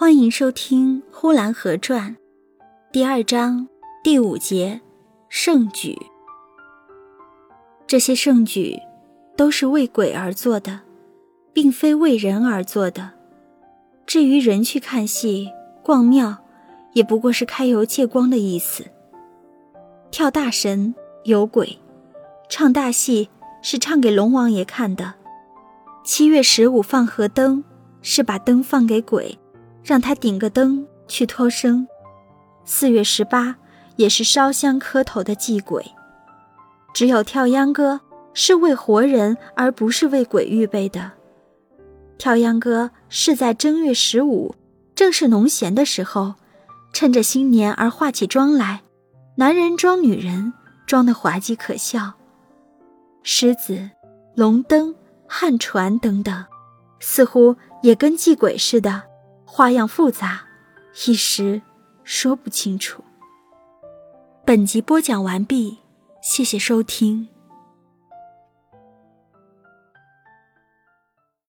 欢迎收听《呼兰河传》第二章第五节圣举。这些圣举都是为鬼而做的，并非为人而做的。至于人去看戏、逛庙，也不过是开油借光的意思。跳大神有鬼，唱大戏是唱给龙王爷看的。七月十五放河灯，是把灯放给鬼。让他顶个灯去托生，四月十八也是烧香磕头的祭鬼。只有跳秧歌是为活人而不是为鬼预备的。跳秧歌是在正月十五，正是农闲的时候，趁着新年而化起妆来，男人装女人，装得滑稽可笑。狮子、龙灯、旱船等等，似乎也跟祭鬼似的。花样复杂，一时说不清楚。本集播讲完毕，谢谢收听。